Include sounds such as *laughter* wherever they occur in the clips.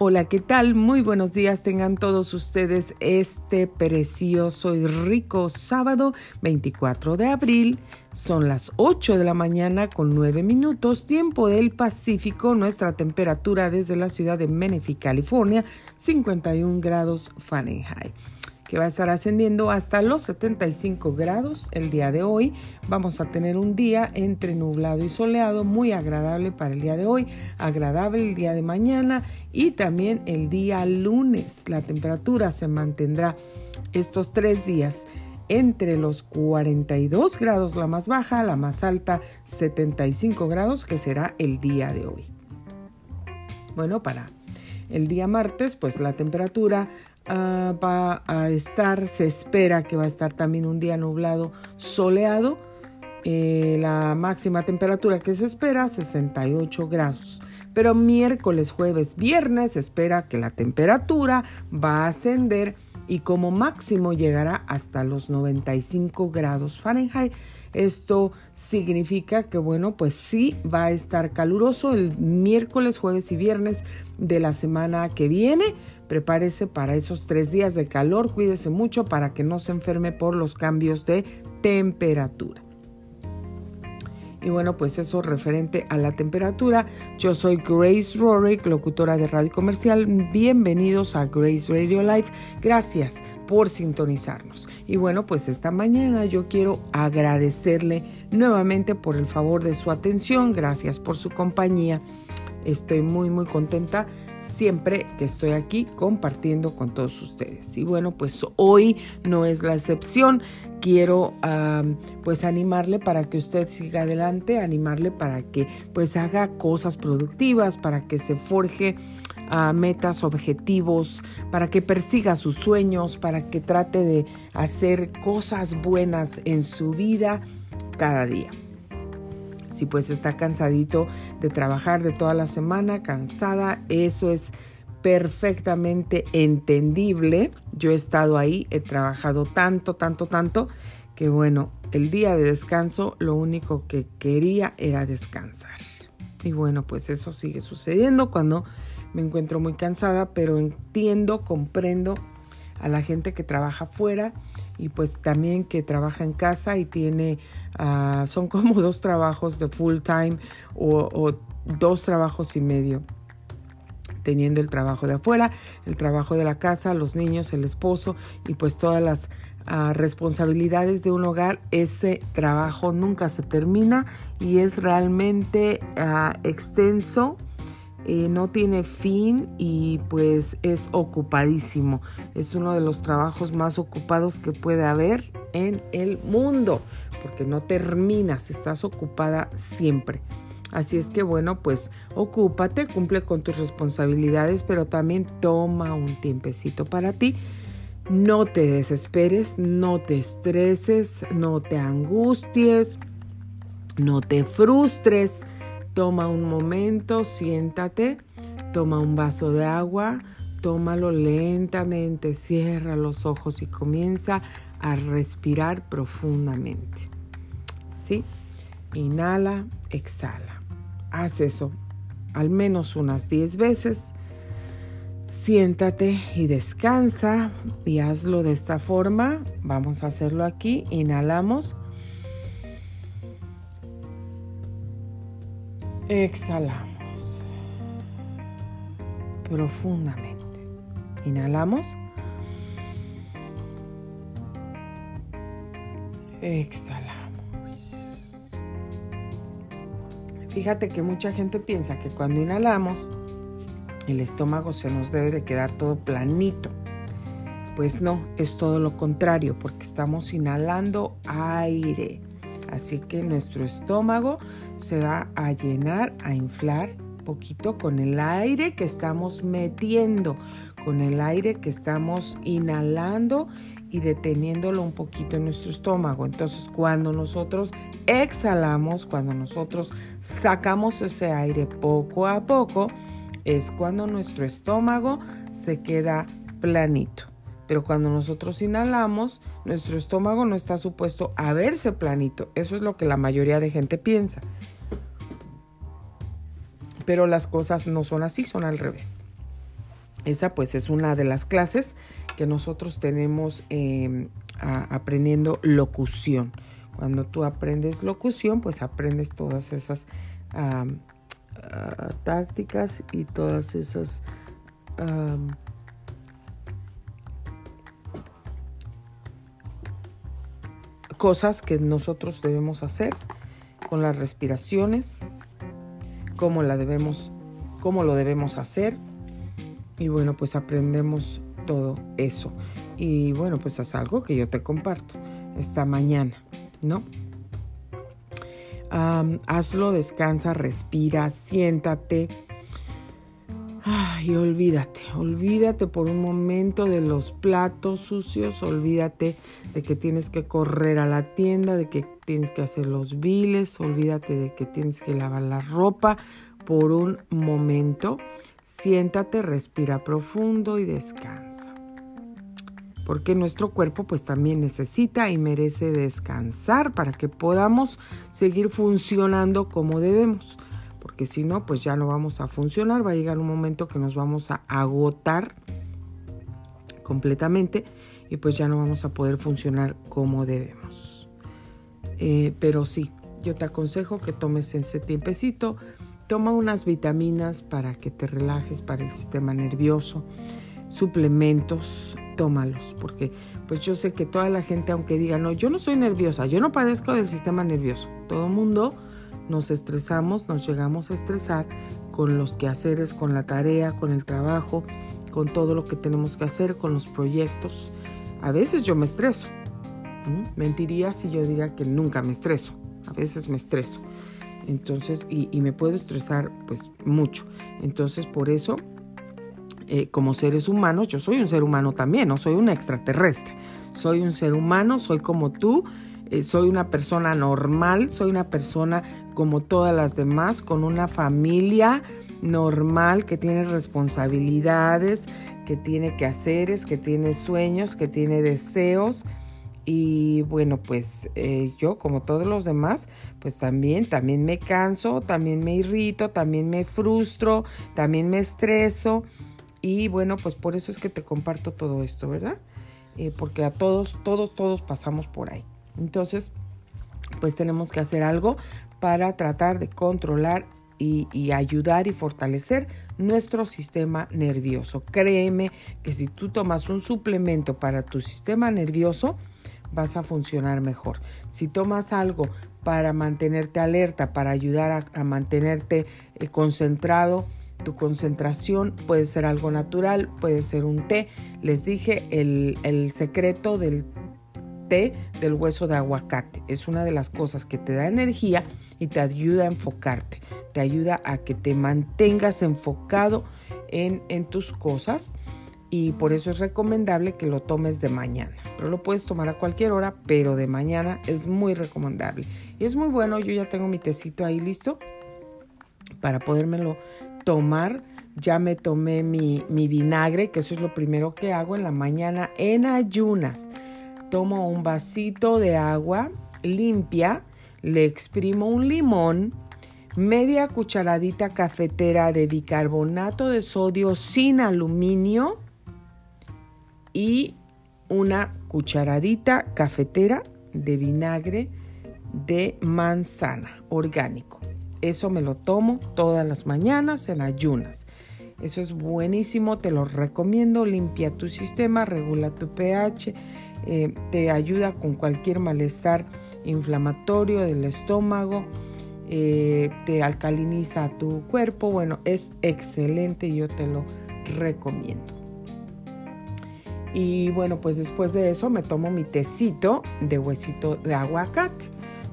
Hola, ¿qué tal? Muy buenos días tengan todos ustedes este precioso y rico sábado 24 de abril. Son las 8 de la mañana con 9 minutos, tiempo del Pacífico. Nuestra temperatura desde la ciudad de Menifee, California, 51 grados Fahrenheit que va a estar ascendiendo hasta los 75 grados el día de hoy. Vamos a tener un día entre nublado y soleado, muy agradable para el día de hoy, agradable el día de mañana y también el día lunes. La temperatura se mantendrá estos tres días entre los 42 grados la más baja, la más alta 75 grados que será el día de hoy. Bueno, para el día martes, pues la temperatura Ah, va a estar, se espera que va a estar también un día nublado, soleado. Eh, la máxima temperatura que se espera 68 grados. Pero miércoles, jueves, viernes se espera que la temperatura va a ascender y como máximo llegará hasta los 95 grados Fahrenheit. Esto significa que, bueno, pues sí va a estar caluroso el miércoles, jueves y viernes de la semana que viene Prepárese para esos tres días de calor, cuídese mucho para que no se enferme por los cambios de temperatura. Y bueno, pues eso referente a la temperatura. Yo soy Grace Rorick, locutora de Radio Comercial. Bienvenidos a Grace Radio Live. Gracias por sintonizarnos. Y bueno, pues esta mañana yo quiero agradecerle nuevamente por el favor de su atención. Gracias por su compañía. Estoy muy, muy contenta siempre que estoy aquí compartiendo con todos ustedes. Y bueno, pues hoy no es la excepción. Quiero pues animarle para que usted siga adelante, animarle para que pues haga cosas productivas, para que se forje a metas, objetivos, para que persiga sus sueños, para que trate de hacer cosas buenas en su vida cada día si pues está cansadito de trabajar de toda la semana, cansada, eso es perfectamente entendible. Yo he estado ahí, he trabajado tanto, tanto, tanto, que bueno, el día de descanso lo único que quería era descansar. Y bueno, pues eso sigue sucediendo cuando me encuentro muy cansada, pero entiendo, comprendo a la gente que trabaja fuera y pues también que trabaja en casa y tiene, ah, son como *laughs* dos trabajos de full time o, dos trabajos y medio teniendo el trabajo de afuera, el trabajo de la casa, los niños, el esposo y pues todas las ah, responsabilidades de un hogar, ese trabajo nunca se termina y es realmente ah, extenso eh, no tiene fin y pues es ocupadísimo. Es uno de los trabajos más ocupados que puede haber en el mundo, porque no terminas, estás ocupada siempre. Así es que bueno, pues ocúpate, cumple con tus responsabilidades, pero también toma un tiempecito para ti. No te desesperes, no te estreses, no te angusties, no te frustres Toma un momento, siéntate, toma un vaso de agua, tómalo lentamente, cierra los ojos y comienza a respirar profundamente. ¿Sí? Inhala, exhala. Haz eso al menos unas 10 veces. Siéntate y descansa y hazlo de esta forma. Vamos a hacerlo aquí. Inhalamos. Exhalamos profundamente. Inhalamos. Exhalamos. Fíjate que mucha gente piensa que cuando inhalamos, el estómago se nos debe de quedar todo planito. Pues no, es todo lo contrario, porque estamos inhalando aire. Así que nuestro estómago se va a llenar, a inflar poquito con el aire que estamos metiendo, con el aire que estamos inhalando y deteniéndolo un poquito en nuestro estómago. Entonces, cuando nosotros exhalamos, cuando nosotros sacamos ese aire poco a poco, es cuando nuestro estómago se queda planito. Pero cuando nosotros inhalamos, nuestro estómago no está supuesto a verse planito. Eso es lo que la mayoría de gente piensa. Pero las cosas no son así, son al revés. esa pues es una de las clases que nosotros tenemos em, aprendiendo locución. Cuando tú aprendes locución, pues aprendes todas esas ah, tácticas y todas esas cosas que nosotros debemos hacer con las respiraciones, cómo la debemos, cómo lo debemos hacer. Y bueno, pues aprendemos todo eso. Y bueno, pues es algo que yo te comparto esta mañana, ¿no? hazlo, descansa, respira, siéntate. Ay, olvídate, olvídate por un momento de los platos sucios, olvídate de que tienes que correr a la tienda, de que tienes que hacer los biles, olvídate de que tienes que lavar la ropa por un momento. Siéntate, respira profundo y descansa porque nuestro cuerpo pues también necesita y merece descansar para que podamos seguir funcionando como debemos. Porque si no, pues ya no vamos a funcionar, va a llegar un momento que nos vamos a agotar completamente y pues ya no vamos a poder funcionar como debemos. Eh, pero sí, yo te aconsejo que tomes ese tiempecito, toma unas vitaminas para que te relajes para el sistema nervioso, suplementos, tómalos, porque pues yo sé que toda la gente, aunque diga, no, yo no soy nerviosa, yo no padezco del sistema nervioso, todo el mundo nos estresamos, nos llegamos a estresar con los quehaceres, con la tarea, con el trabajo, con todo lo que tenemos que hacer, con los proyectos. A veces yo me estreso. Mentiría si yo diría que nunca me estreso. A veces me estreso. Entonces, y, me puedo estresar pues mucho. Entonces, por eso eh, como seres humanos, yo soy un ser humano también, no soy un extraterrestre. Soy un ser humano, soy como tú, eh, soy una persona normal, soy una persona como todas las demás, con una familia normal que tiene responsabilidades, que tiene quehaceres, que tiene sueños, que tiene deseos. Y bueno, pues eh, yo como todos los demás, pues también, también me canso, también me irrito, también me frustro, también me estreso. Y bueno, pues por eso es que te comparto todo esto, ¿verdad? Eh, porque a todos, todos, todos pasamos por ahí. Entonces, pues tenemos que hacer algo para tratar de controlar y, ayudar y fortalecer nuestro sistema nervioso. Créeme que si tú tomas un suplemento para tu sistema nervioso, vas a funcionar mejor. Si tomas algo para mantenerte alerta, para ayudar a, mantenerte eh, concentrado, tu concentración puede ser algo natural, puede ser un té. Les dije el, secreto del té del hueso de aguacate. Es una de las cosas que te da energía y te ayuda a enfocarte. Te ayuda a que te mantengas enfocado en, en tus cosas y por eso es recomendable que lo tomes de mañana. Pero lo puedes tomar a cualquier hora, pero de mañana es muy recomendable. Y es muy bueno, yo ya tengo mi tecito ahí listo para podérmelo tomar, ya me tomé mi, vinagre, que eso es lo primero que hago en la mañana en ayunas. Tomo un vasito de agua limpia, le exprimo un limón, media cucharadita cafetera de bicarbonato de sodio sin aluminio y una cucharadita cafetera de vinagre de manzana orgánico. Eso me lo tomo todas las mañanas en ayunas. Eso es buenísimo, te lo recomiendo. Limpia tu sistema, regula tu pH, eh, te ayuda con cualquier malestar inflamatorio del estómago, eh, te alcaliniza tu cuerpo. Bueno, es excelente, yo te lo recomiendo. Y bueno, pues después de eso me tomo mi tecito de huesito de aguacate.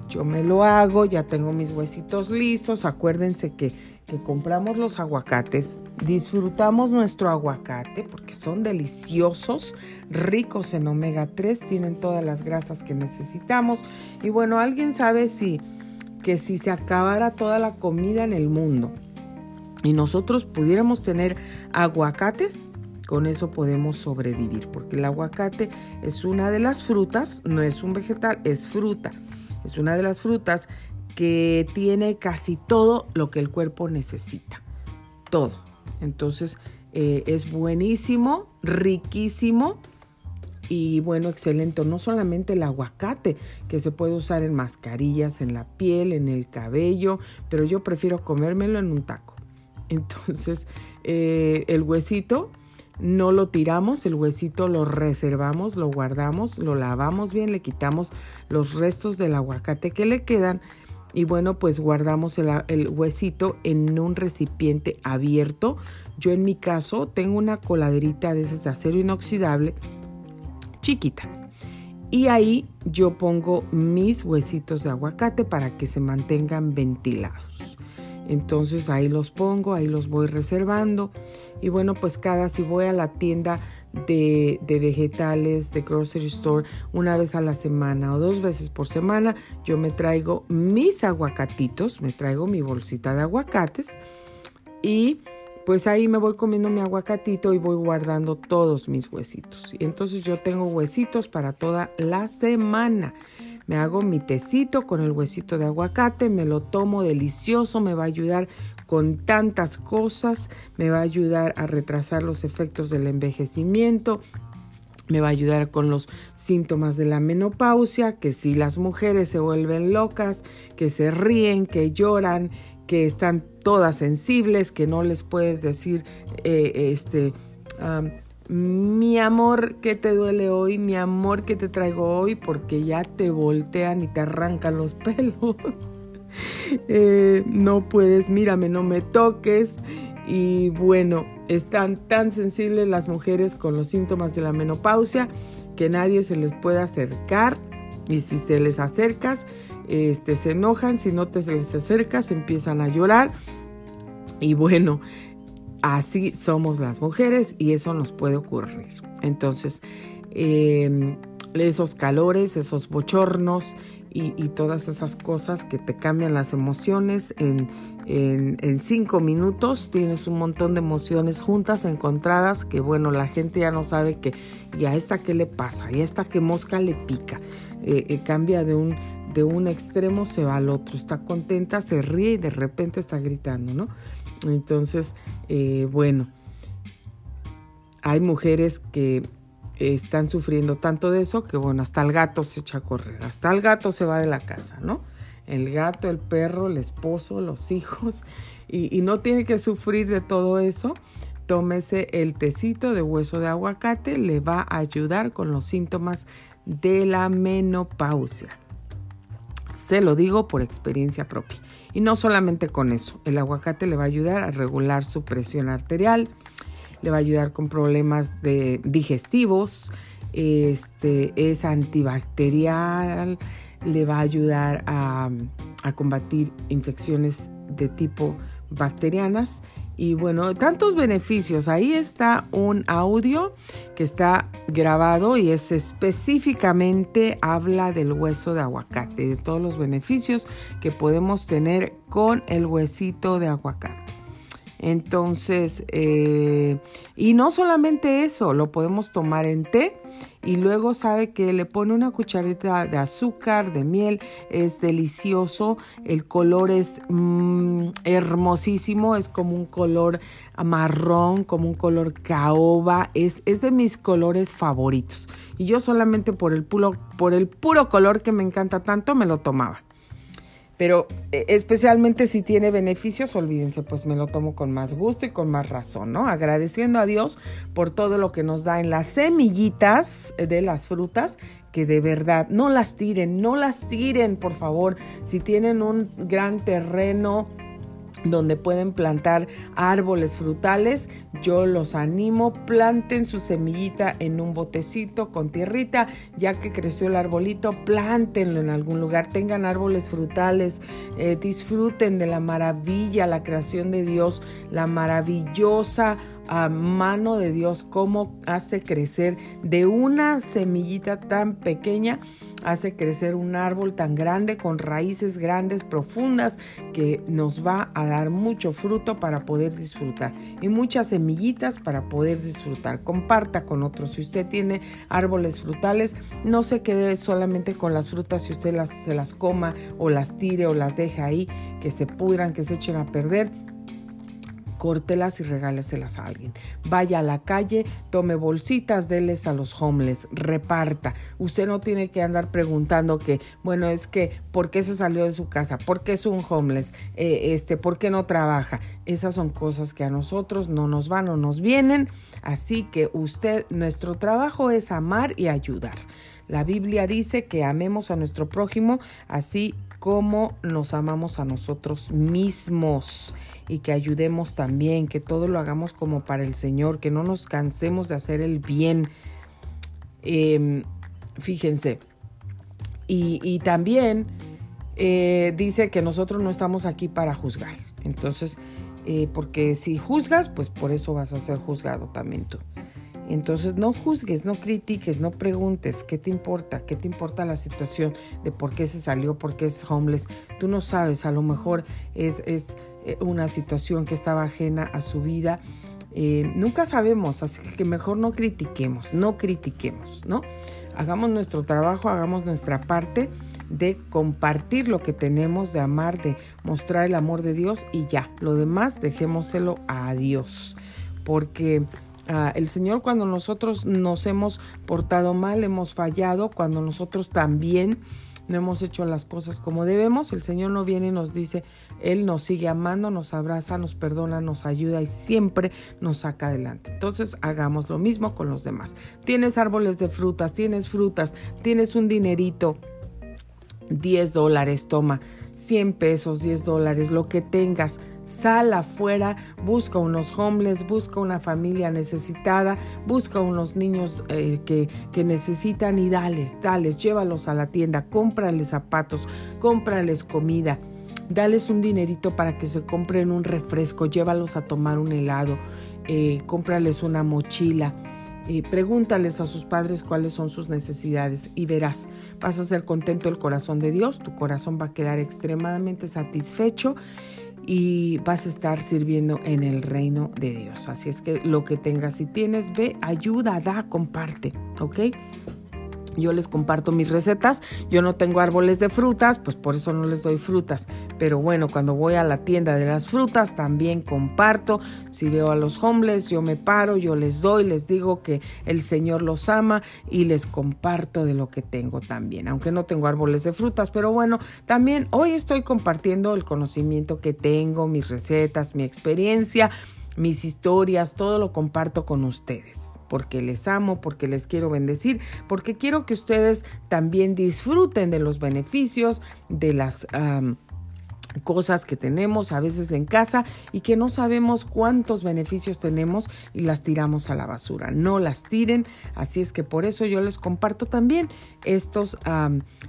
Yo me lo hago, ya tengo mis huesitos listos. Acuérdense que, que compramos los aguacates, disfrutamos nuestro aguacate porque son deliciosos, ricos en omega 3, tienen todas las grasas que necesitamos. Y bueno, alguien sabe si que si se acabara toda la comida en el mundo y nosotros pudiéramos tener aguacates, con eso podemos sobrevivir, porque el aguacate es una de las frutas, no es un vegetal, es fruta. Es una de las frutas que tiene casi todo lo que el cuerpo necesita. Todo. Entonces, Eh, es buenísimo, riquísimo y bueno, excelente. No solamente el aguacate, que se puede usar en mascarillas, en la piel, en el cabello, pero yo prefiero comérmelo en un taco. Entonces, eh, el huesito no lo tiramos, el huesito lo reservamos, lo guardamos, lo lavamos bien, le quitamos los restos del aguacate que le quedan y bueno, pues guardamos el, huesito en un recipiente abierto. Yo en mi caso tengo una coladerita de esas de acero inoxidable chiquita. Y ahí yo pongo mis huesitos de aguacate para que se mantengan ventilados. Entonces ahí los pongo, ahí los voy reservando. Y bueno, pues cada, si voy a la tienda de, vegetales, de grocery store, una vez a la semana o dos veces por semana, yo me traigo mis aguacatitos, me traigo mi bolsita de aguacates y pues ahí me voy comiendo mi aguacatito y voy guardando todos mis huesitos. Y entonces yo tengo huesitos para toda la semana. Me hago mi tecito con el huesito de aguacate, me lo tomo delicioso, me va a ayudar con tantas cosas, me va a ayudar a retrasar los efectos del envejecimiento, me va a ayudar con los síntomas de la menopausia, que si las mujeres se vuelven locas, que se ríen, que lloran, que están todas sensibles, que no les puedes decir, eh, este, mi amor, ¿qué te duele hoy? Mi amor, ¿qué te traigo hoy? Porque ya te voltean y te arrancan los *laughs* pelos. Eh, no puedes, mírame, no me toques. Y bueno, están tan sensibles las mujeres con los síntomas de la menopausia que nadie se les puede acercar. Y si te les acercas, este, se enojan, si no te les acercas, empiezan a llorar. Y bueno, así somos las mujeres y eso nos puede ocurrir. Entonces, em, esos calores, esos bochornos y, todas esas cosas que te cambian las emociones en, en, cinco minutos. Tienes un montón de emociones juntas, encontradas, que bueno, la gente ya no sabe que, y a esta qué le pasa, y a esta que mosca le pica, eh, eh, cambia de un, de un extremo se va al otro, está contenta, se ríe y de repente está gritando, ¿no? Entonces, eh, bueno, hay mujeres que están sufriendo tanto de eso que, bueno, hasta el gato se echa a correr, hasta el gato se va de la casa, ¿no? El gato, el perro, el esposo, los hijos, y, no tiene que sufrir de todo eso. Tómese el tecito de hueso de aguacate, le va a ayudar con los síntomas de la menopausia. Se lo digo por experiencia propia. Y no solamente con eso, el aguacate le va a ayudar a regular su presión arterial, le va a ayudar con problemas de digestivos, este, es antibacterial, le va a ayudar a, a combatir infecciones de tipo bacterianas y bueno, tantos beneficios. Ahí está un audio que está grabado y es específicamente habla del hueso de aguacate, de todos los beneficios que podemos tener con el huesito de aguacate. Entonces, eh, y no solamente eso, lo podemos tomar en té y luego sabe que le pone una cucharita de azúcar, de miel, es delicioso, el color es mm, hermosísimo, es como un color marrón, como un color caoba, es, es de mis colores favoritos. Y yo solamente por el, puro, por el puro color que me encanta tanto me lo tomaba. Pero eh, especialmente si tiene beneficios, olvídense, pues me lo tomo con más gusto y con más razón, ¿no? Agradeciendo a Dios por todo lo que nos da en las semillitas de las frutas, que de verdad no las tiren, no las tiren, por favor. Si tienen un gran terreno, donde pueden plantar árboles frutales. Yo los animo, planten su semillita en un botecito con tierrita, ya que creció el arbolito, plántenlo en algún lugar, tengan árboles frutales, eh, disfruten de la maravilla, la creación de Dios, la maravillosa a mano de Dios, cómo hace crecer de una semillita tan pequeña, hace crecer un árbol tan grande con raíces grandes, profundas, que nos va a dar mucho fruto para poder disfrutar y muchas semillitas para poder disfrutar. Comparta con otros. Si usted tiene árboles frutales, no se quede solamente con las frutas si usted las, se las coma o las tire o las deje ahí, que se pudran, que se echen a perder córtelas y regáleselas a alguien. Vaya a la calle, tome bolsitas, déles a los homeless, reparta. Usted no tiene que andar preguntando que, bueno, es que, ¿por qué se salió de su casa? ¿Por qué es un homeless? Eh, este, ¿Por qué no trabaja? Esas son cosas que a nosotros no nos van o nos vienen. Así que usted, nuestro trabajo es amar y ayudar. La Biblia dice que amemos a nuestro prójimo así como nos amamos a nosotros mismos y que ayudemos también, que todo lo hagamos como para el Señor, que no nos cansemos de hacer el bien. Em, fíjense. Y, también eh, dice que nosotros no estamos aquí para juzgar. Entonces, eh, porque si juzgas, pues por eso vas a ser juzgado también tú. Entonces no juzgues, no critiques, no preguntes qué te importa, qué te importa la situación de por qué se salió, por qué es homeless. Tú no sabes, a lo mejor es, es eh, una situación que estaba ajena a su vida. Eh, nunca sabemos, así que mejor no critiquemos, no critiquemos, ¿no? Hagamos nuestro trabajo, hagamos nuestra parte de compartir lo que tenemos, de amar, de mostrar el amor de Dios y ya, lo demás dejémoselo a Dios, porque Ah, el Señor cuando nosotros nos hemos portado mal, hemos fallado, cuando nosotros también no hemos hecho las cosas como debemos, el Señor no viene y nos dice, Él nos sigue amando, nos abraza, nos perdona, nos ayuda y siempre nos saca adelante. Entonces hagamos lo mismo con los demás. Tienes árboles de frutas, tienes frutas, tienes un dinerito, 10 dólares, toma, 100 pesos, 10 dólares, lo que tengas Sal afuera, busca unos homeless, busca una familia necesitada, busca unos niños eh, que, que necesitan y dales, dales, llévalos a la tienda, cómprales zapatos, cómprales comida, dales un dinerito para que se compren un refresco, llévalos a tomar un helado, eh, cómprales una mochila. Pregúntales a sus padres cuáles son sus necesidades y verás, vas a ser contento el corazón de Dios, tu corazón va a quedar extremadamente satisfecho y vas a estar sirviendo en el reino de Dios. Así es que lo que tengas, si tienes, ve, ayuda, da, comparte, ¿ok? Yo les comparto mis recetas. Yo no tengo árboles de frutas, pues por eso no les doy frutas. Pero bueno, cuando voy a la tienda de las frutas también comparto. Si veo a los homeless, yo me paro, yo les doy, les digo que el Señor los ama y les comparto de lo que tengo también. Aunque no tengo árboles de frutas, pero bueno, también hoy estoy compartiendo el conocimiento que tengo, mis recetas, mi experiencia, mis historias, todo lo comparto con ustedes porque les amo, porque les quiero bendecir, porque quiero que ustedes también disfruten de los beneficios, de las... cosas que tenemos a veces en casa y que no sabemos cuántos beneficios tenemos y las tiramos a la basura. No las tiren, así es que por eso yo les comparto también estos,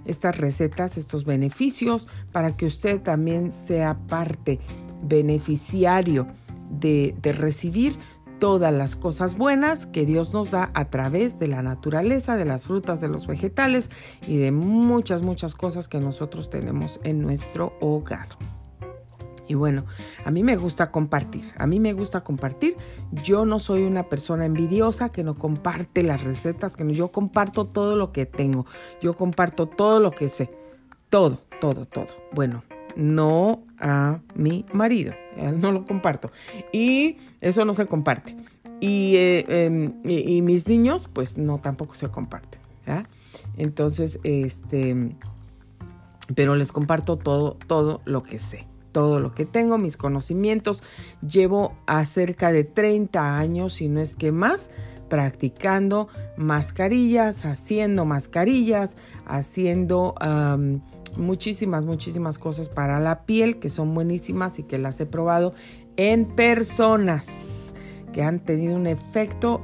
estas recetas, estos beneficios, para que usted también sea parte beneficiario de, de recibir todas las cosas buenas que Dios nos da a través de la naturaleza, de las frutas, de los vegetales y de muchas, muchas cosas que nosotros tenemos en nuestro hogar. Y bueno, a mí me gusta compartir, a mí me gusta compartir. Yo no soy una persona envidiosa que no comparte las recetas, que yo comparto todo lo que tengo, yo comparto todo lo que sé, todo, todo, todo. Bueno, no a mi marido, no lo comparto. Y eso no se comparte. Eh, em, y, y, mis niños, pues no, tampoco se comparten. Entonces, este, pero les comparto todo, todo lo que sé, todo lo que tengo, mis conocimientos. Llevo a cerca de 30 años, si no es que más, practicando mascarillas, haciendo mascarillas, haciendo muchísimas, muchísimas cosas para la piel que son buenísimas y que las he probado en personas que han tenido un efecto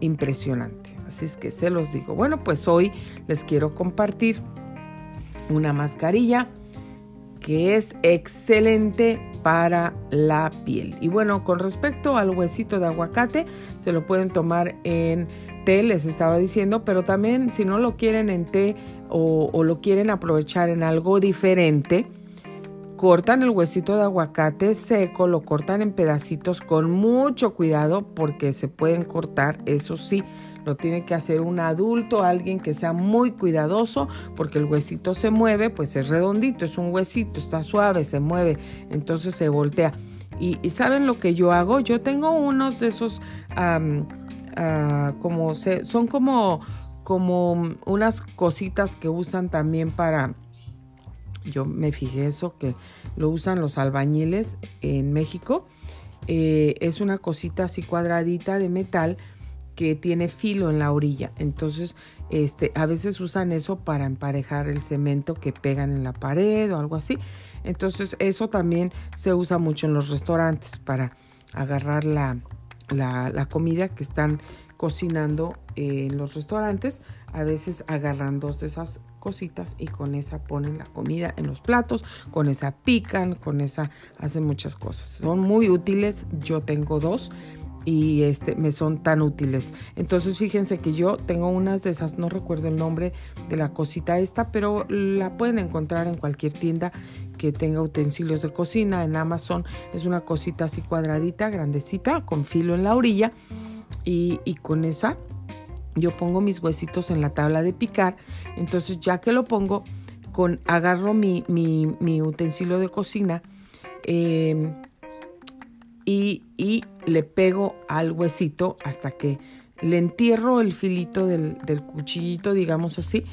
impresionante. Así es que se los digo. Bueno, pues hoy les quiero compartir una mascarilla que es excelente para la piel. Y bueno, con respecto al huesito de aguacate, se lo pueden tomar en té, les estaba diciendo, pero también si no lo quieren en té o, lo quieren aprovechar en algo diferente, cortan el huesito de aguacate seco, lo cortan en pedacitos con mucho cuidado porque se pueden cortar, eso sí, lo tiene que hacer un adulto, alguien que sea muy cuidadoso, porque el huesito se mueve, pues es redondito, es un huesito, está suave, se mueve, entonces se voltea Y, ¿saben lo que yo hago? Yo tengo unos de esos, ah, como se, son como, como unas cositas que usan también para, yo me fijé eso, que lo usan los albañiles en México. Eh, es una cosita así cuadradita de metal que tiene filo en la orilla. Entonces, este, a veces usan eso para emparejar el cemento que pegan en la pared o algo así. Entonces, eso también se usa mucho en los restaurantes para agarrar la, la, comida que están cocinando en los restaurantes. A veces agarran dos de esas cositas y con esa ponen la comida en los platos, con esa pican, con esa hacen muchas cosas. Son muy útiles, yo tengo dos y este me son tan útiles. Entonces fíjense que yo tengo unas de esas, no recuerdo el nombre de la cosita esta, pero la pueden encontrar en cualquier tienda que tenga utensilios de cocina, en Amazon es una cosita así cuadradita, grandecita, con filo en la orilla y, con esa yo pongo mis huesitos en la tabla de picar, entonces ya que lo pongo, con agarro mi, mi, utensilio de cocina, eh, y, le pego al huesito hasta que le entierro el filito del, del cuchillito, digamos así,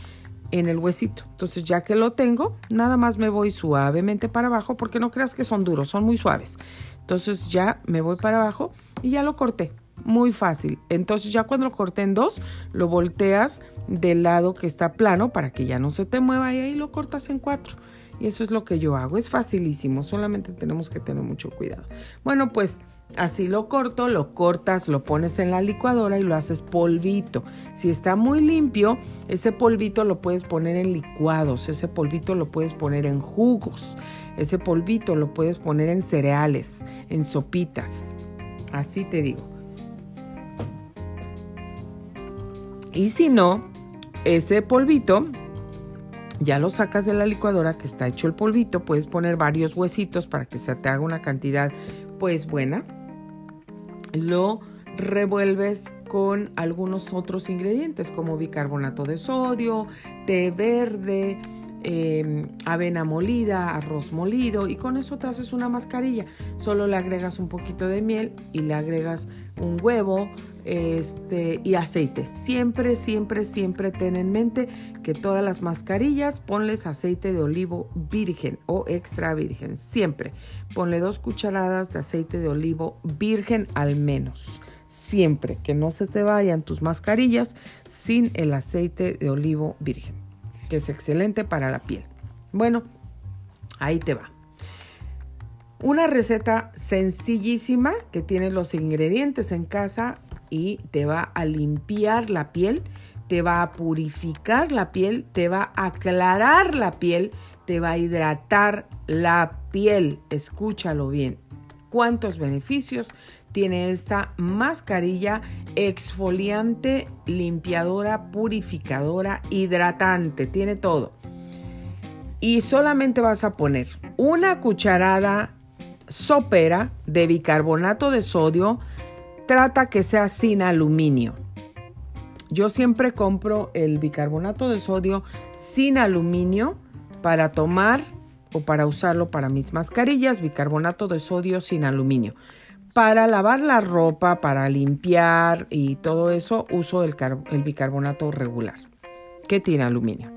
en el huesito. Entonces ya que lo tengo, nada más me voy suavemente para abajo porque no creas que son duros, son muy suaves. Entonces ya me voy para abajo y ya lo corté. Muy fácil. Entonces ya cuando lo corté en dos, lo volteas del lado que está plano para que ya no se te mueva y ahí lo cortas en cuatro. Y eso es lo que yo hago. Es facilísimo, solamente tenemos que tener mucho cuidado. Bueno, pues así lo corto, lo cortas, lo pones en la licuadora y lo haces polvito. Si está muy limpio, ese polvito lo puedes poner en licuados, ese polvito lo puedes poner en jugos, ese polvito lo puedes poner en cereales, en sopitas. Así te digo. Y si no, ese polvito ya lo sacas de la licuadora que está hecho el polvito, puedes poner varios huesitos para que se te haga una cantidad pues buena. Lo revuelves con algunos otros ingredientes como bicarbonato de sodio, té verde, em, avena molida, arroz molido y con eso te haces una mascarilla. Solo le agregas un poquito de miel y le agregas un huevo, este, y aceite. Siempre, siempre, siempre ten en mente que todas las mascarillas ponles aceite de olivo virgen o extra virgen. Siempre ponle dos cucharadas de aceite de olivo virgen al menos. Siempre que no se te vayan tus mascarillas sin el aceite de olivo virgen, que es excelente para la piel. Bueno, ahí te va. Una receta sencillísima que tiene los ingredientes en casa y te va a limpiar la piel, te va a purificar la piel, te va a aclarar la piel, te va a hidratar la piel. Escúchalo bien. ¿Cuántos beneficios tiene esta mascarilla exfoliante, limpiadora, purificadora, hidratante? Tiene todo. Y solamente vas a poner una cucharada sopera de bicarbonato de sodio trata que sea sin aluminio. Yo siempre compro el bicarbonato de sodio sin aluminio para tomar o para usarlo para mis mascarillas, bicarbonato de sodio sin aluminio. Para lavar la ropa, para limpiar y todo eso, uso el, bicarbonato regular, que tiene aluminio.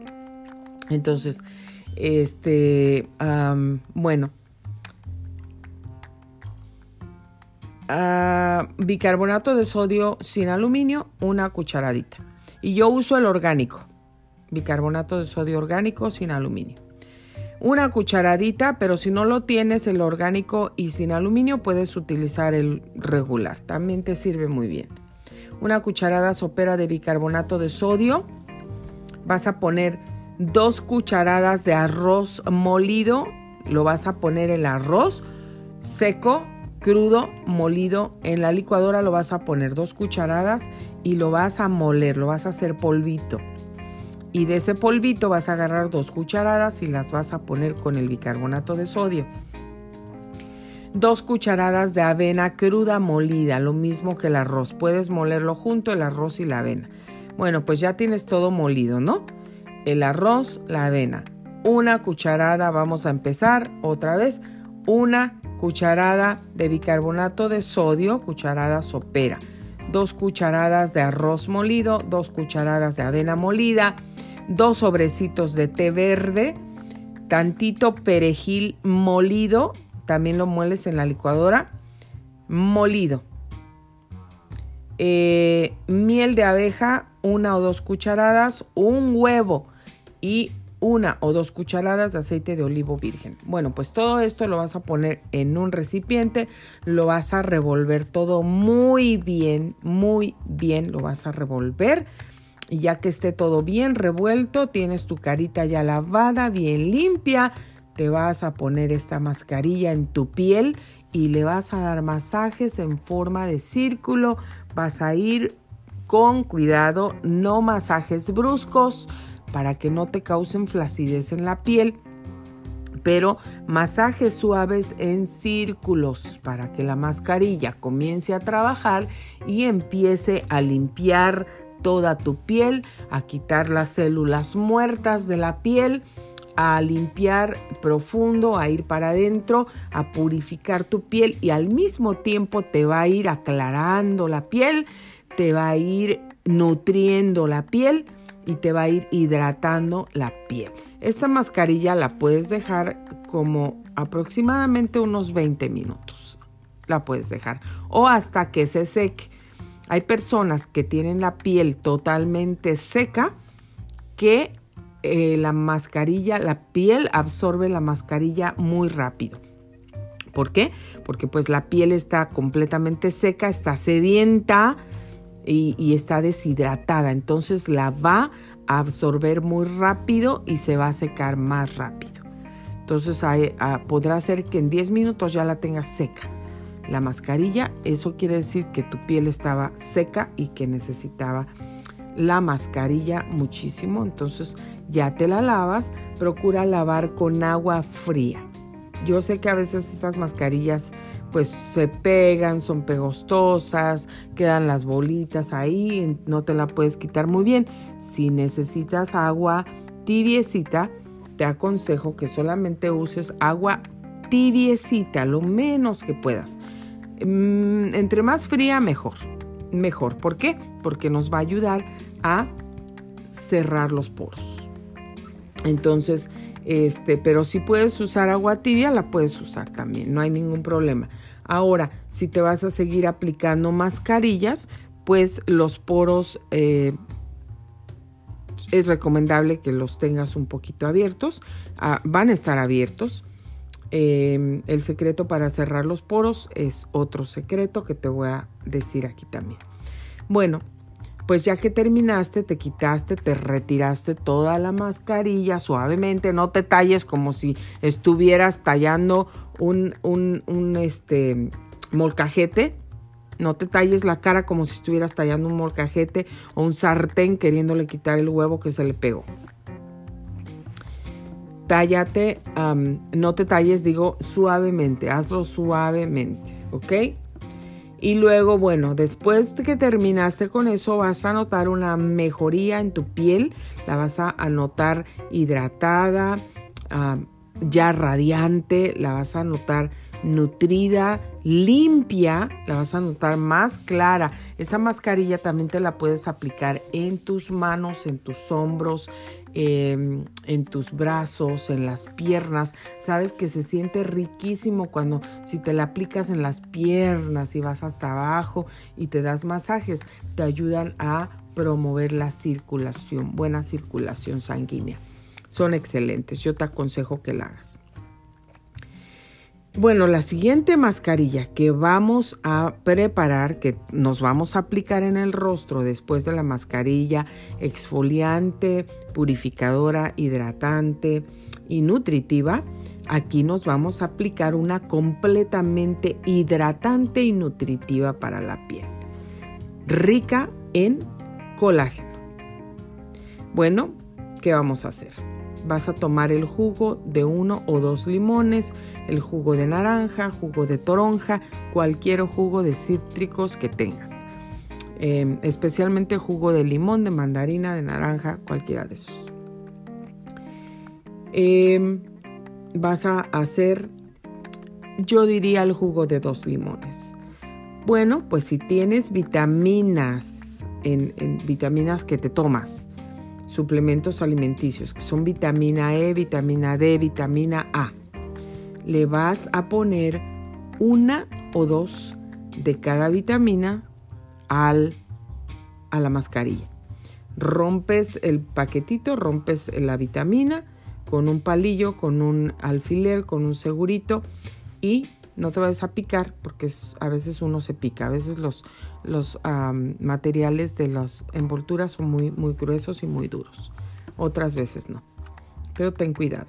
Entonces, este, bueno, bicarbonato de sodio sin aluminio, una cucharadita. Y yo uso el orgánico, bicarbonato de sodio orgánico sin aluminio. Una cucharadita, pero si no lo tienes el orgánico y sin aluminio, puedes utilizar el regular. También te sirve muy bien. Una cucharada sopera de bicarbonato de sodio. Vas a poner dos cucharadas de arroz molido. Lo vas a poner el arroz seco crudo, molido. En la licuadora lo vas a poner dos cucharadas y lo vas a moler, lo vas a hacer polvito. Y de ese polvito vas a agarrar dos cucharadas y las vas a poner con el bicarbonato de sodio. Dos cucharadas de avena cruda molida, lo mismo que el arroz. Puedes molerlo junto el arroz y la avena. Bueno, pues ya tienes todo molido, ¿no? El arroz, la avena. Una cucharada, vamos a empezar otra vez una cucharada de bicarbonato de sodio, cucharada sopera, dos cucharadas de arroz molido, dos cucharadas de avena molida, dos sobrecitos de té verde, tantito perejil molido, también lo mueles en la licuadora, molido. Eh, miel de abeja, una o dos cucharadas, un huevo y una o dos cucharadas de aceite de olivo virgen. Bueno, pues todo esto lo vas a poner en un recipiente, lo vas a revolver todo muy bien, muy bien, lo vas a revolver. Y ya que esté todo bien revuelto, tienes tu carita ya lavada, bien limpia, te vas a poner esta mascarilla en tu piel y le vas a dar masajes en forma de círculo. Vas a ir con cuidado, no masajes bruscos para que no te causen flacidez en la piel, pero masajes suaves en círculos para que la mascarilla comience a trabajar y empiece a limpiar toda tu piel, a quitar las células muertas de la piel, a limpiar profundo, a ir para adentro, a purificar tu piel y al mismo tiempo te va a ir aclarando la piel, te va a ir nutriendo la piel y te va a ir hidratando la piel. Esta mascarilla la puedes dejar como aproximadamente unos 20 minutos. La puedes dejar o hasta que se seque. Hay personas que tienen la piel totalmente seca que eh, la mascarilla, la piel absorbe la mascarilla muy rápido. ¿Por qué? Porque pues la piel está completamente seca, está sedienta, y, está deshidratada. Entonces la va a absorber muy rápido y se va a secar más rápido. Entonces ah, podrá ser que en 10 minutos ya la tengas seca. La mascarilla, eso quiere decir que tu piel estaba seca y que necesitaba la mascarilla muchísimo. Entonces ya te la lavas, procura lavar con agua fría. Yo sé que a veces estas mascarillas pues se pegan, son pegostosas, quedan las bolitas ahí, no te la puedes quitar muy bien. Si necesitas agua tibiecita, te aconsejo que solamente uses agua tibiecita, lo menos que puedas. Mm, entre más fría, mejor. Mejor. ¿Por qué? Porque nos va a ayudar a cerrar los poros. Entonces, este, pero si puedes usar agua tibia, la puedes usar también, no hay ningún problema. Ahora, si te vas a seguir aplicando mascarillas, pues los poros eh, es recomendable que los tengas un poquito abiertos. Ah, van a estar abiertos. Em, el secreto para cerrar los poros es otro secreto que te voy a decir aquí también. Bueno, pues ya que terminaste, te quitaste, te retiraste toda la mascarilla suavemente, no te talles como si estuvieras tallando un, un, un este, molcajete, no te talles la cara como si estuvieras tallando un molcajete o un sartén queriéndole quitar el huevo que se le pegó. Tállate, no te talles, digo suavemente, hazlo suavemente, ¿ok? Y luego, bueno, después de que terminaste con eso, vas a notar una mejoría en tu piel, la vas a notar hidratada, ah, ya radiante, la vas a notar nutrida, limpia, la vas a notar más clara. Esa mascarilla también te la puedes aplicar en tus manos, en tus hombros, Em, en tus brazos, en las piernas. Sabes que se siente riquísimo cuando si te la aplicas en las piernas y vas hasta abajo y te das masajes, te ayudan a promover la circulación, buena circulación sanguínea. Son excelentes, yo te aconsejo que la hagas. Bueno, la siguiente mascarilla que vamos a preparar, que nos vamos a aplicar en el rostro después de la mascarilla exfoliante, purificadora, hidratante y nutritiva, aquí nos vamos a aplicar una completamente hidratante y nutritiva para la piel, rica en colágeno. Bueno, ¿qué vamos a hacer? Vas a tomar el jugo de uno o dos limones, el jugo de naranja, jugo de toronja, cualquier jugo de cítricos que tengas. Em, especialmente jugo de limón, de mandarina, de naranja, cualquiera de esos. Em, vas a hacer yo diría el jugo de dos limones. Bueno, pues si tienes vitaminas, en, vitaminas que te tomas, suplementos alimenticios, que son vitamina E, vitamina D, vitamina A, le vas a poner una o dos de cada vitamina al, a la mascarilla. Rompes el paquetito, rompes la vitamina con un palillo, con un alfiler, con un segurito y no te vayas a picar porque a veces uno se pica, a veces los, los materiales de las envolturas son muy, muy gruesos y muy duros, otras veces no, pero ten cuidado.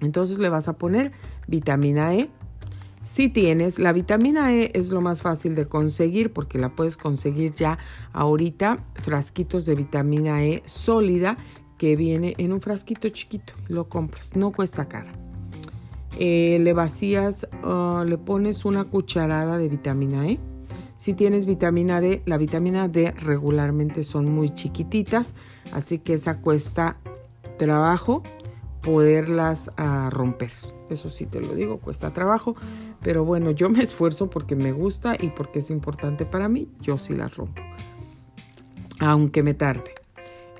Entonces le vas a poner vitamina E. Si tienes, la vitamina E es lo más fácil de conseguir porque la puedes conseguir ya ahorita, frasquitos de vitamina E sólida que viene en un frasquito chiquito, lo compras, no cuesta cara. Eh, le vacías, ah, le pones una cucharada de vitamina E. Si tienes vitamina D, la vitamina D regularmente son muy chiquititas, así que esa cuesta trabajo poderlas ah, romper. Eso sí te lo digo, cuesta trabajo, pero bueno, yo me esfuerzo porque me gusta y porque es importante para mí, yo sí las rompo, aunque me tarde.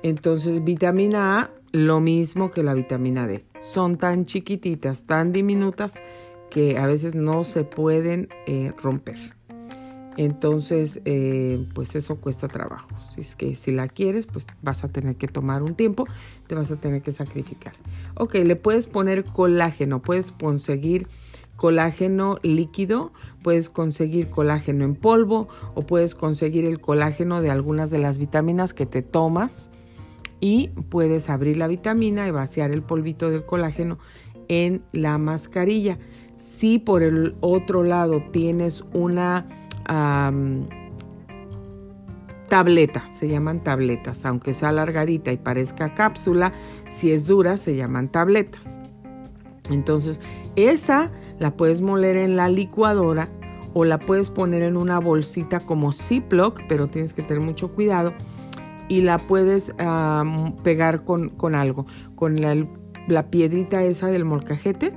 Entonces, vitamina A, lo mismo que la vitamina D. Son tan chiquititas, tan diminutas, que a veces no se pueden eh, romper. Entonces, eh, pues eso cuesta trabajo. Si es que si la quieres, pues vas a tener que tomar un tiempo, te vas a tener que sacrificar. Ok, le puedes poner colágeno, puedes conseguir colágeno líquido, puedes conseguir colágeno en polvo o puedes conseguir el colágeno de algunas de las vitaminas que te tomas y puedes abrir la vitamina y vaciar el polvito del colágeno en la mascarilla. Si por el otro lado tienes una tableta, se llaman tabletas, aunque sea alargadita y parezca cápsula, si es dura se llaman tabletas. Entonces, esa la puedes moler en la licuadora o la puedes poner en una bolsita como Ziploc, pero tienes que tener mucho cuidado y la puedes pegar con, algo, con la, piedrita esa del molcajete,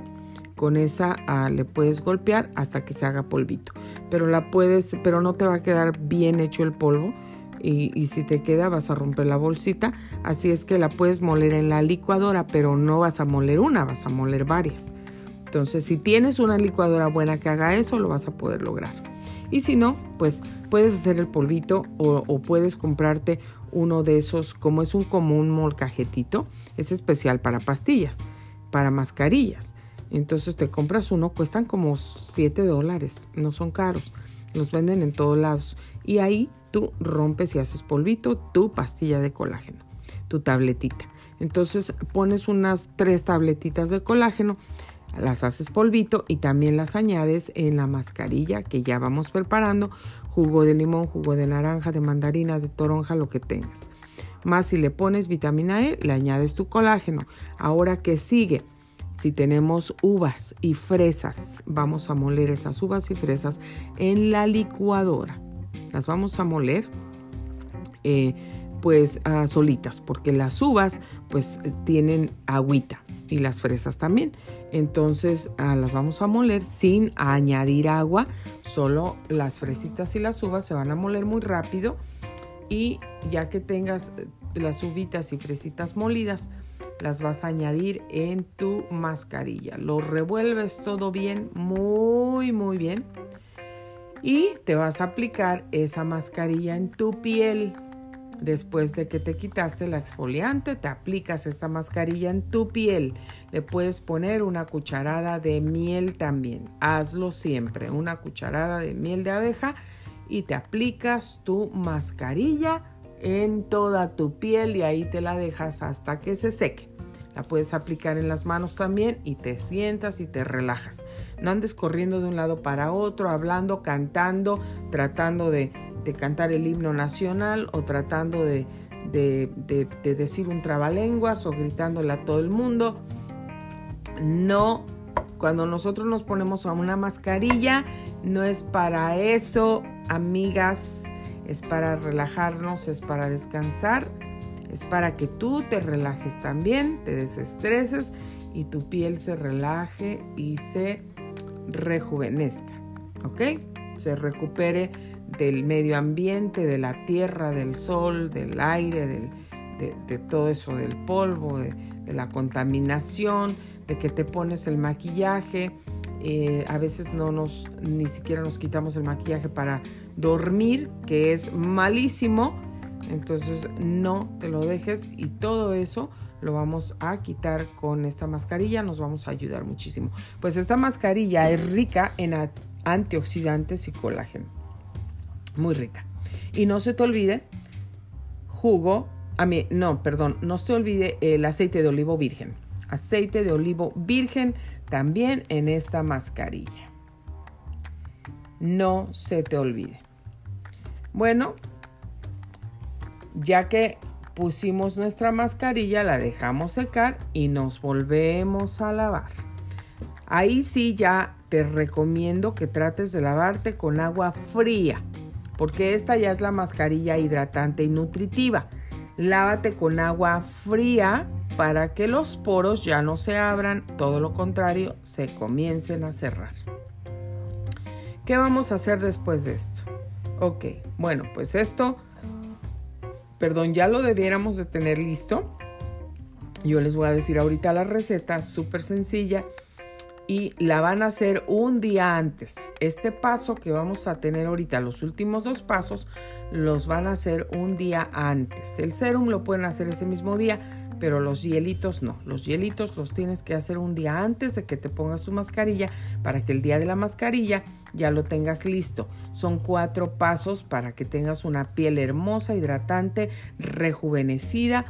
con esa ah, le puedes golpear hasta que se haga polvito. Pero la puedes, pero no te va a quedar bien hecho el polvo. Y, y, si te queda vas a romper la bolsita. Así es que la puedes moler en la licuadora, pero no vas a moler una, vas a moler varias. Entonces, si tienes una licuadora buena que haga eso, lo vas a poder lograr. Y si no, pues puedes hacer el polvito o, puedes comprarte uno de esos, como es un común molcajetito, es especial para pastillas, para mascarillas. Entonces te compras uno, cuestan como 7 dólares, no son caros, los venden en todos lados. Y ahí tú rompes y haces polvito tu pastilla de colágeno, tu tabletita. Entonces pones unas tres tabletitas de colágeno las haces polvito y también las añades en la mascarilla que ya vamos preparando, jugo de limón, jugo de naranja, de mandarina, de toronja, lo que tengas. Más si le pones vitamina E, le añades tu colágeno. Ahora que sigue, si tenemos uvas y fresas, vamos a moler esas uvas y fresas en la licuadora. Las vamos a moler. Eh, pues ah, solitas, porque las uvas pues tienen agüita y las fresas también. Entonces ah, las vamos a moler sin añadir agua, solo las fresitas y las uvas se van a moler muy rápido y ya que tengas eh, las uvitas y fresitas molidas, las vas a añadir en tu mascarilla. Lo revuelves todo bien, muy muy bien. Y te vas a aplicar esa mascarilla en tu piel. Después de que te quitaste la exfoliante, te aplicas esta mascarilla en tu piel. Le puedes poner una cucharada de miel también. Hazlo siempre. Una cucharada de miel de abeja y te aplicas tu mascarilla en toda tu piel y ahí te la dejas hasta que se seque. La puedes aplicar en las manos también y te sientas y te relajas. No andes corriendo de un lado para otro, hablando, cantando, tratando de de cantar el himno nacional o tratando de, decir un trabalenguas o gritándole a todo el mundo. No, cuando nosotros nos ponemos a una mascarilla, no es para eso, amigas, es para relajarnos, es para descansar, es para que tú te relajes también, te desestreses y tu piel se relaje y se rejuvenezca, ¿ok? Se recupere del medio ambiente, de la tierra, del sol, del aire, de, todo eso, del polvo, de, la contaminación, de que te pones el maquillaje. Eh, a veces no nos, ni siquiera nos quitamos el maquillaje para dormir, que es malísimo. Entonces no te lo dejes y todo eso lo vamos a quitar con esta mascarilla, nos vamos a ayudar muchísimo. Pues esta mascarilla es rica en antioxidantes y colágeno. Muy rica. Y no se te olvide jugo, a mí, no, perdón, no se te olvide el aceite de olivo virgen. Aceite de olivo virgen también en esta mascarilla. No se te olvide. Bueno, ya que pusimos nuestra mascarilla, la dejamos secar y nos volvemos a lavar. Ahí sí ya te recomiendo que trates de lavarte con agua fría, porque esta ya es la mascarilla hidratante y nutritiva. Lávate con agua fría para que los poros ya no se abran, todo lo contrario, se comiencen a cerrar. ¿Qué vamos a hacer después de esto? Ok, bueno, pues esto perdón, ya lo debiéramos de tener listo. Yo les voy a decir ahorita la receta, súper sencilla. Y la van a hacer un día antes. Este paso que vamos a tener ahorita, los últimos dos pasos, los van a hacer un día antes. El serum lo pueden hacer ese mismo día, pero los hielitos no. Los hielitos los tienes que hacer un día antes de que te pongas tu mascarilla para que el día de la mascarilla ya lo tengas listo. Son cuatro pasos para que tengas una piel hermosa, hidratante, rejuvenecida.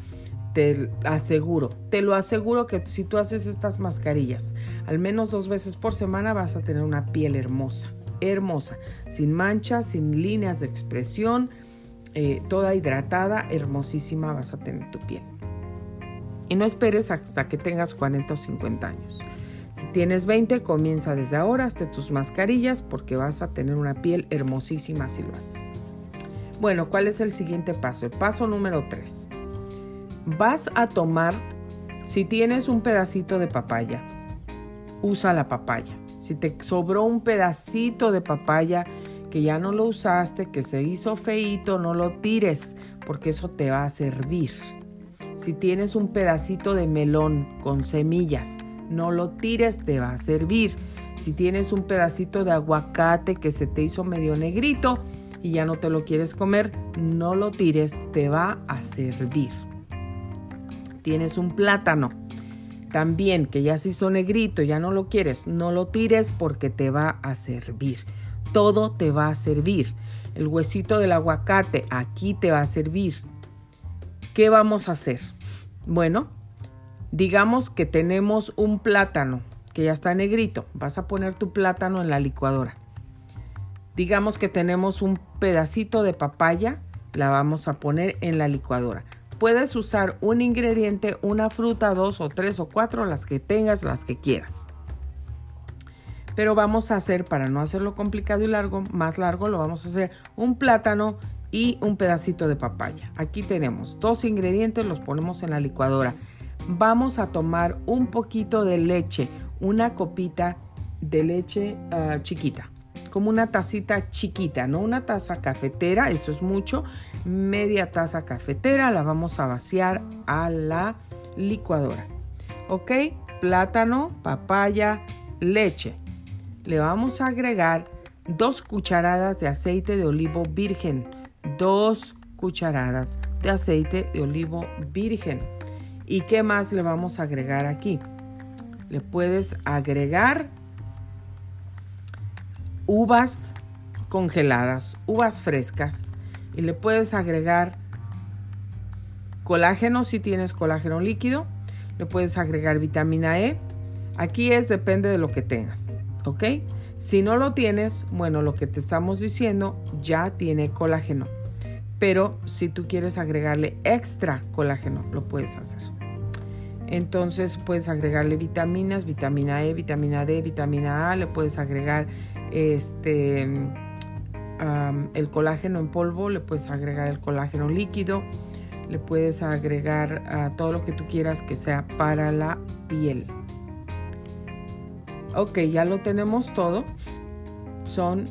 Te aseguro, te lo aseguro que si tú haces estas mascarillas al menos dos veces por semana vas a tener una piel hermosa, hermosa, sin manchas, sin líneas de expresión, eh, toda hidratada, hermosísima vas a tener tu piel. Y no esperes hasta que tengas 40 o 50 años. Si tienes 20, comienza desde ahora, hazte tus mascarillas porque vas a tener una piel hermosísima si lo haces. Bueno, ¿cuál es el siguiente paso? El paso número 3. Vas a tomar, si tienes un pedacito de papaya, usa la papaya. Si te sobró un pedacito de papaya que ya no lo usaste, que se hizo feito, no lo tires porque eso te va a servir. Si tienes un pedacito de melón con semillas, no lo tires, te va a servir. Si tienes un pedacito de aguacate que se te hizo medio negrito y ya no te lo quieres comer, no lo tires, te va a servir. Tienes un plátano también que ya se hizo negrito, ya no lo quieres, no lo tires porque te va a servir. Todo te va a servir. El huesito del aguacate aquí te va a servir. ¿Qué vamos a hacer? Bueno, digamos que tenemos un plátano que ya está negrito. Vas a poner tu plátano en la licuadora. Digamos que tenemos un pedacito de papaya, la vamos a poner en la licuadora. Puedes usar un ingrediente, una fruta, dos o tres o cuatro, las que tengas, las que quieras. Pero vamos a hacer, para no hacerlo complicado y largo, más largo, lo vamos a hacer un plátano y un pedacito de papaya. Aquí tenemos dos ingredientes, los ponemos en la licuadora. Vamos a tomar un poquito de leche, una copita de leche ah, chiquita, como una tacita chiquita, no una taza cafetera, eso es mucho, media taza cafetera, la vamos a vaciar a la licuadora. ¿Ok? Plátano, papaya, leche. Le vamos a agregar dos cucharadas de aceite de olivo virgen dos cucharadas de aceite de olivo virgen. ¿Y qué más le vamos a agregar aquí? Le puedes agregar uvas congeladas, uvas frescas y le puedes agregar colágeno si tienes colágeno líquido, le puedes agregar vitamina E. Aquí es depende de lo que tengas, ¿ok? Si no lo tienes, bueno, lo que te estamos diciendo ya tiene colágeno. Pero si tú quieres agregarle extra colágeno, lo puedes hacer. Entonces puedes agregarle vitaminas, vitamina E, vitamina D, vitamina A, le puedes agregar este el colágeno en polvo, le puedes agregar el colágeno líquido, le puedes agregar todo lo que tú quieras que sea para la piel. Ok, ya lo tenemos todo. Son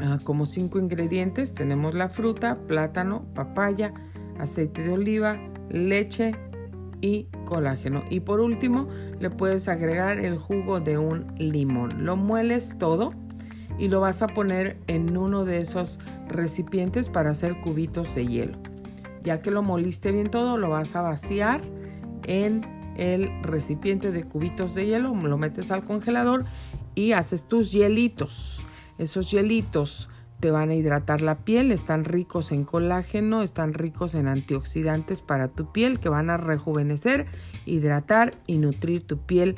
ah, como cinco ingredientes. Tenemos la fruta, plátano, papaya, aceite de oliva, leche y colágeno. Y por último, le puedes agregar el jugo de un limón. Lo mueles todo y lo vas a poner en uno de esos recipientes para hacer cubitos de hielo. Ya que lo moliste bien todo, lo vas a vaciar en el recipiente de cubitos de hielo, lo metes al congelador y haces tus hielitos. Esos hielitos te van a hidratar la piel, están ricos en colágeno, están ricos en antioxidantes para tu piel que van a rejuvenecer, hidratar y nutrir tu piel.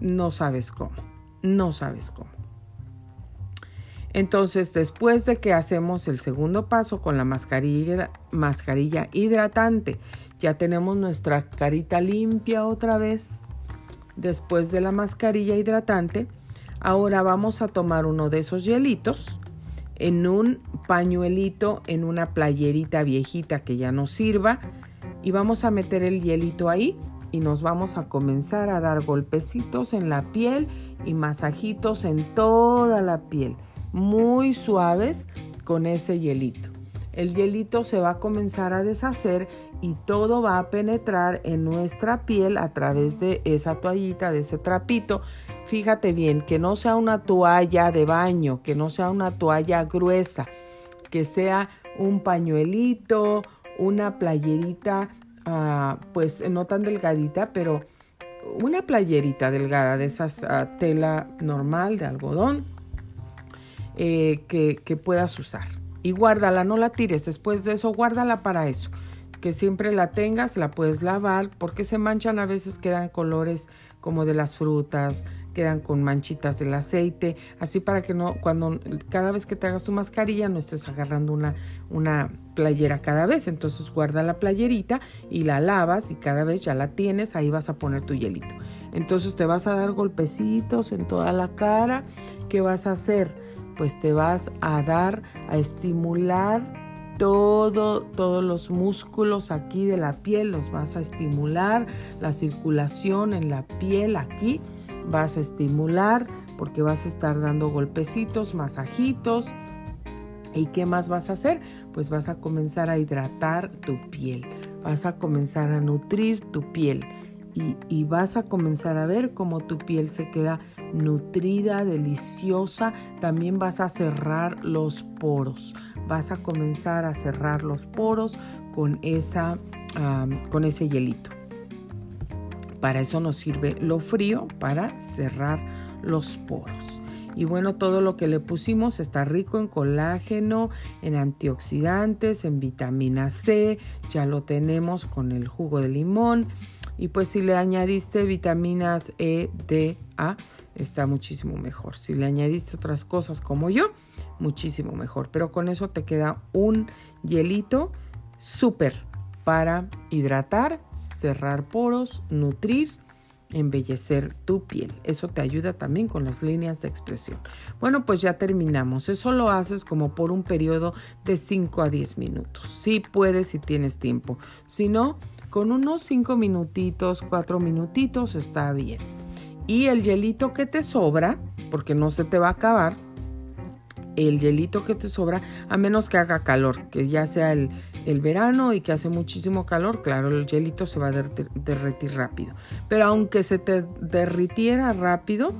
No sabes cómo, no sabes cómo. Entonces, después de que hacemos el segundo paso con la mascarilla, mascarilla hidratante, ya tenemos nuestra carita limpia otra vez. Después de la mascarilla hidratante, ahora vamos a tomar uno de esos hielitos en un pañuelito, en una playerita viejita que ya no sirva y vamos a meter el hielito ahí y nos vamos a comenzar a dar golpecitos en la piel y masajitos en toda la piel, muy suaves con ese hielito. El hielito se va a comenzar a deshacer y todo va a penetrar en nuestra piel a través de esa toallita, de ese trapito. Fíjate bien, que no sea una toalla de baño, que no sea una toalla gruesa, que sea un pañuelito, una playerita, ah, pues no tan delgadita, pero una playerita delgada de esa ah, tela normal de algodón eh, que, puedas usar. Y guárdala, no la tires. Después de eso, guárdala para eso que siempre la tengas, la puedes lavar porque se manchan a veces, quedan colores como de las frutas, quedan con manchitas del aceite, así para que no, cuando cada vez que te hagas tu mascarilla no estés agarrando una, una playera cada vez, entonces guarda la playerita y la lavas y cada vez ya la tienes, ahí vas a poner tu hielito. Entonces te vas a dar golpecitos en toda la cara, ¿qué vas a hacer? Pues te vas a dar a estimular todo, todos los músculos aquí de la piel los vas a estimular, la circulación en la piel aquí vas a estimular porque vas a estar dando golpecitos, masajitos. ¿Y qué más vas a hacer? Pues vas a comenzar a hidratar tu piel, vas a comenzar a nutrir tu piel y, y vas a comenzar a ver cómo tu piel se queda nutrida, deliciosa. También vas a cerrar los poros vas a comenzar a cerrar los poros con, esa, con ese hielito. Para eso nos sirve lo frío, para cerrar los poros. Y bueno, todo lo que le pusimos está rico en colágeno, en antioxidantes, en vitamina C, ya lo tenemos con el jugo de limón. Y pues si le añadiste vitaminas E, D, A, está muchísimo mejor. Si le añadiste otras cosas como yo, muchísimo mejor. Pero con eso te queda un hielito súper para hidratar, cerrar poros, nutrir, embellecer tu piel. Eso te ayuda también con las líneas de expresión. Bueno, pues ya terminamos. Eso lo haces como por un periodo de 5 a 10 minutos. Si puedes, si tienes tiempo. Si no, con unos 5 minutitos, 4 minutitos está bien. Y el hielito que te sobra, porque no se te va a acabar, el hielito que te sobra, a menos que haga calor, que ya sea el, verano y que hace muchísimo calor, claro, el hielito se va a derretir rápido. Pero aunque se te derritiera rápido,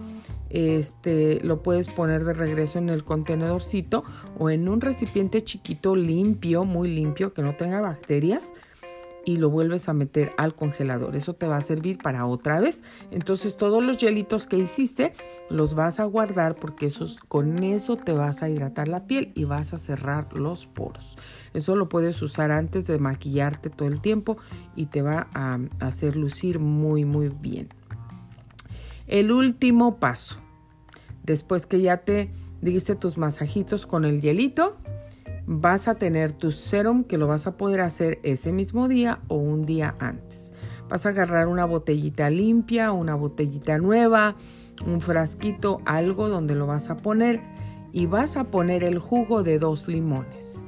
este, lo puedes poner de regreso en el contenedorcito o en un recipiente chiquito limpio, muy limpio, que no tenga bacterias y lo vuelves a meter al congelador. Eso te va a servir para otra vez. Entonces todos los hielitos que hiciste los vas a guardar porque esos, con eso te vas a hidratar la piel y vas a cerrar los poros. Eso lo puedes usar antes de maquillarte todo el tiempo y te va a hacer lucir muy muy bien. El último paso. Después que ya te diste tus masajitos con el hielito, vas a tener tu serum que lo vas a poder hacer ese mismo día o un día antes. Vas a agarrar una botellita limpia, una botellita nueva, un frasquito, algo donde lo vas a poner y vas a poner el jugo de dos limones.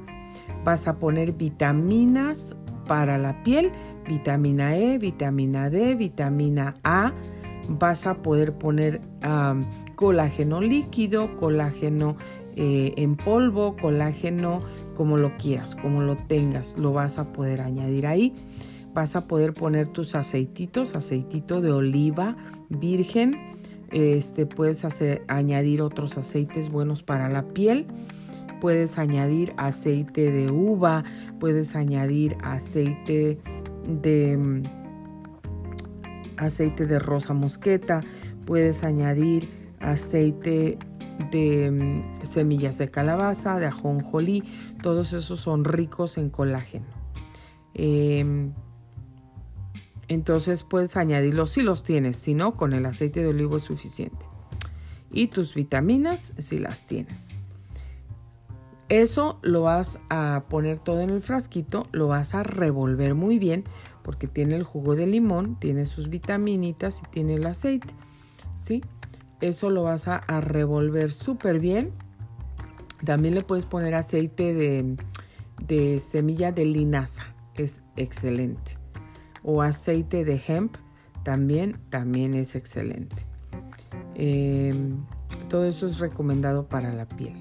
Vas a poner vitaminas para la piel, vitamina E, vitamina D, vitamina A, vas a poder poner colágeno líquido, colágeno eh, en polvo, colágeno como lo quieras, como lo tengas, lo vas a poder añadir ahí. Vas a poder poner tus aceititos, aceitito de oliva virgen. Este, puedes hacer, añadir otros aceites buenos para la piel. Puedes añadir aceite de uva, puedes añadir aceite de aceite de rosa mosqueta, puedes añadir aceite de mm, semillas de calabaza, de ajonjolí, todos esos son ricos en colágeno. Em, entonces puedes añadirlos si los tienes, si no, con el aceite de olivo es suficiente. Y tus vitaminas si las tienes. Eso lo vas a poner todo en el frasquito, lo vas a revolver muy bien porque tiene el jugo de limón, tiene sus vitaminitas y tiene el aceite. ¿Sí? Eso lo vas a, revolver súper bien. También le puedes poner aceite de, semilla de linaza. Es excelente. O aceite de hemp. También, también es excelente. Em, todo eso es recomendado para la piel.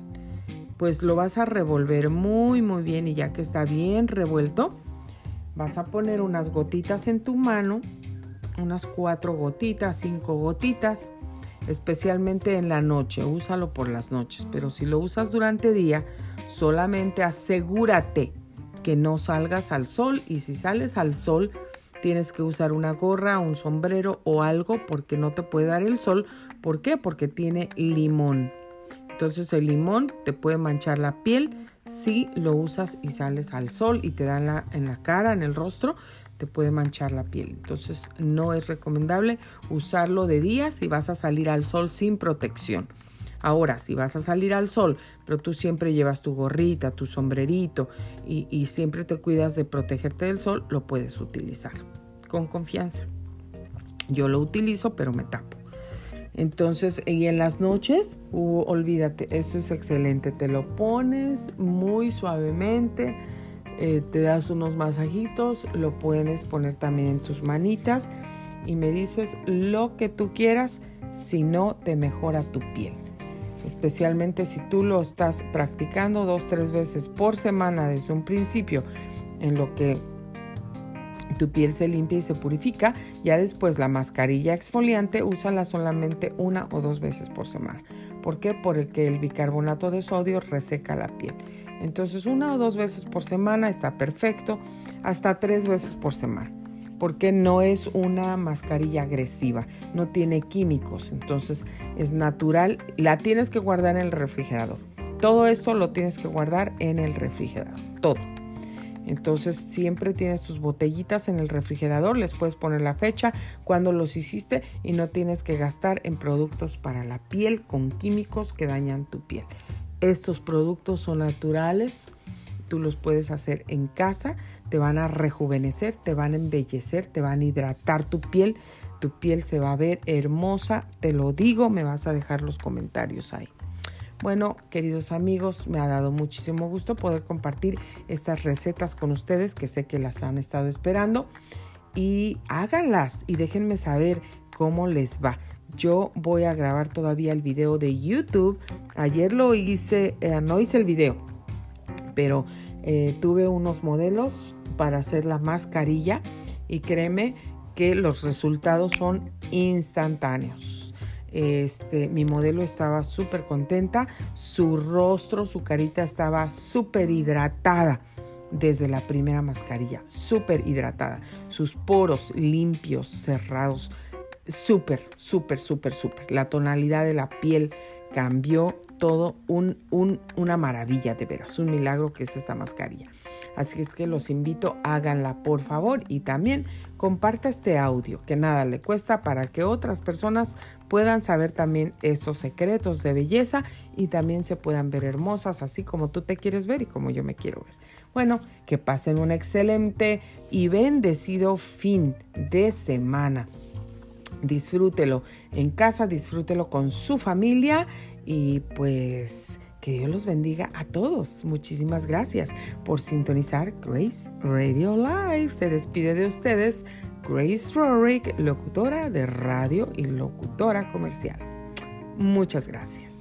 Pues lo vas a revolver muy muy bien y ya que está bien revuelto, vas a poner unas gotitas en tu mano, unas cuatro gotitas, cinco gotitas especialmente en la noche. Úsalo por las noches, pero si lo usas durante día, solamente asegúrate que no salgas al sol y si sales al sol, tienes que usar una gorra, un sombrero o algo porque no te puede dar el sol. ¿Por qué? Porque tiene limón. Entonces el limón te puede manchar la piel si lo usas y sales al sol y te da la, en la cara, en el rostro te puede manchar la piel. Entonces no es recomendable usarlo de día si vas a salir al sol sin protección. Ahora, si vas a salir al sol, pero tú siempre llevas tu gorrita, tu sombrerito y, siempre te cuidas de protegerte del sol, lo puedes utilizar con confianza. Yo lo utilizo, pero me tapo. Entonces, y en las noches, uh, olvídate, esto es excelente. Te lo pones muy suavemente eh, te das unos masajitos, lo puedes poner también en tus manitas y me dices lo que tú quieras si no te mejora tu piel. Especialmente si tú lo estás practicando dos, tres veces por semana desde un principio, en lo que tu piel se limpia y se purifica. Ya después la mascarilla exfoliante, úsala solamente una o dos veces por semana. ¿Por qué? Porque el bicarbonato de sodio reseca la piel. Entonces una o dos veces por semana está perfecto, hasta tres veces por semana, porque no es una mascarilla agresiva, no tiene químicos, entonces es natural, la tienes que guardar en el refrigerador. Todo esto lo tienes que guardar en el refrigerador, todo. Entonces siempre tienes tus botellitas en el refrigerador, les puedes poner la fecha, cuando los hiciste y no tienes que gastar en productos para la piel con químicos que dañan tu piel. Estos productos son naturales, tú los puedes hacer en casa, te van a rejuvenecer, te van a embellecer, te van a hidratar tu piel, tu piel se va a ver hermosa, te lo digo, me vas a dejar los comentarios ahí. Bueno, queridos amigos, me ha dado muchísimo gusto poder compartir estas recetas con ustedes que sé que las han estado esperando y háganlas y déjenme saber cómo les va. Yo voy a grabar todavía el video de YouTube. Ayer lo hice, eh, no hice el video, pero eh, tuve unos modelos para hacer la mascarilla y créeme que los resultados son instantáneos. Este, mi modelo estaba súper contenta, su rostro, su carita estaba súper hidratada desde la primera mascarilla, súper hidratada, sus poros limpios, cerrados, súper, súper, súper, súper. La tonalidad de la piel cambió todo un, una maravilla de veras, un milagro que es esta mascarilla. Así es que los invito, háganla por favor y también comparta este audio, que nada le cuesta para que otras personas puedan saber también estos secretos de belleza y también se puedan ver hermosas así como tú te quieres ver y como yo me quiero ver. Bueno, que pasen un excelente y bendecido fin de semana disfrútelo en casa, disfrútelo con su familia y pues que Dios los bendiga a todos. Muchísimas gracias por sintonizar Grace Radio Live. Se despide de ustedes Grace Rorick, locutora de radio y locutora comercial. Muchas gracias.